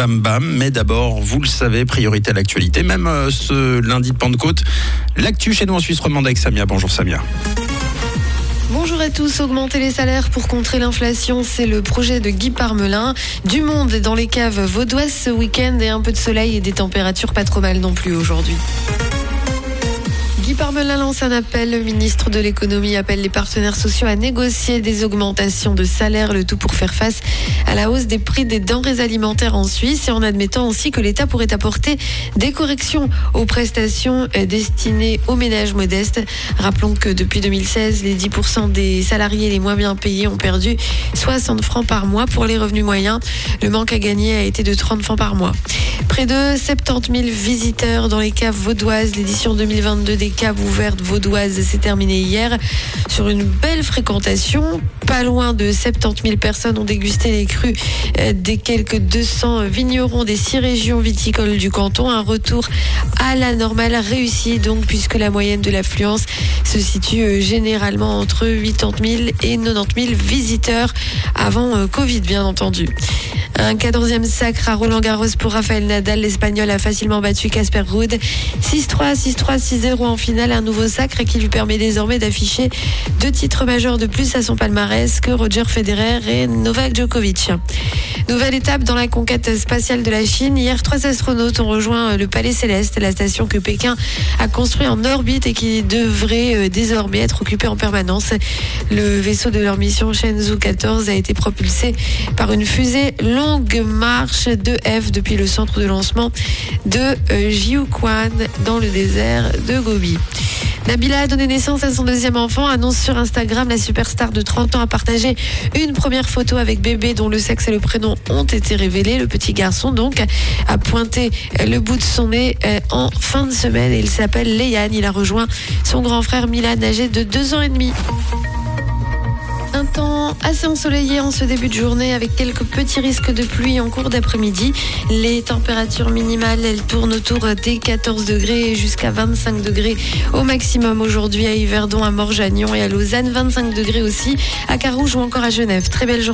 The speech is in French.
bam bam. Mais d'abord, vous le savez, priorité à l'actualité. Même euh, ce lundi de Pentecôte, l'actu chez nous en Suisse romande avec Samia. Bonjour Samia. Bonjour à tous, augmenter les salaires pour contrer l'inflation, c'est le projet de Guy Parmelin. Du monde dans les caves vaudoises ce week-end et un peu de soleil et des températures pas trop mal non plus aujourd'hui. Guy Parmelin lance un appel. Le ministre de l'économie appelle les partenaires sociaux à négocier des augmentations de salaire, le tout pour faire face à la hausse des prix des denrées alimentaires en Suisse et en admettant aussi que l'État pourrait apporter des corrections aux prestations destinées aux ménages modestes. Rappelons que depuis 2016, les 10% des salariés les moins bien payés ont perdu 60 francs par mois pour les revenus moyens. Le manque à gagner a été de 30 francs par mois. Près de 70 000 visiteurs dans les caves vaudoises. L'édition 2022 des caves ouvertes vaudoises s'est terminée hier sur une belle fréquentation. Pas loin de 70 000 personnes ont dégusté les crus des quelques 200 vignerons des six régions viticoles du canton. Un retour à la normale réussi donc puisque la moyenne de l'affluence se situe généralement entre 80 000 et 90 000 visiteurs avant Covid bien entendu. Un 14e sacre à Roland Garros pour Rafael Nadal. L'Espagnol a facilement battu Casper Ruud. 6-3, 6-3, 6-0 en finale. Un nouveau sacre qui lui permet désormais d'afficher deux titres majeurs de plus à son palmarès que Roger Federer et Novak Djokovic. Nouvelle étape dans la conquête spatiale de la Chine. Hier, trois astronautes ont rejoint le Palais Céleste, la station que Pékin a construite en orbite et qui devrait désormais être occupée en permanence. Le vaisseau de leur mission Shenzhou 14 a été propulsé par une fusée longue marche de F depuis le centre de lancement de Jiuquan dans le désert de Gobi. Nabila a donné naissance à son deuxième enfant, annonce sur Instagram. La superstar de 30 ans a partagé une première photo avec bébé dont le sexe et le prénom ont été révélés. Le petit garçon donc a pointé le bout de son nez en fin de semaine il s'appelle Léane. Il a rejoint son grand frère Milan âgé de 2 ans et demi. Assez ensoleillé en ce début de journée avec quelques petits risques de pluie en cours d'après-midi. Les températures minimales, elles tournent autour des 14 degrés jusqu'à 25 degrés au maximum aujourd'hui à Yverdon, à Morjagnon et à Lausanne. 25 degrés aussi à Carouge ou encore à Genève. Très belle journée.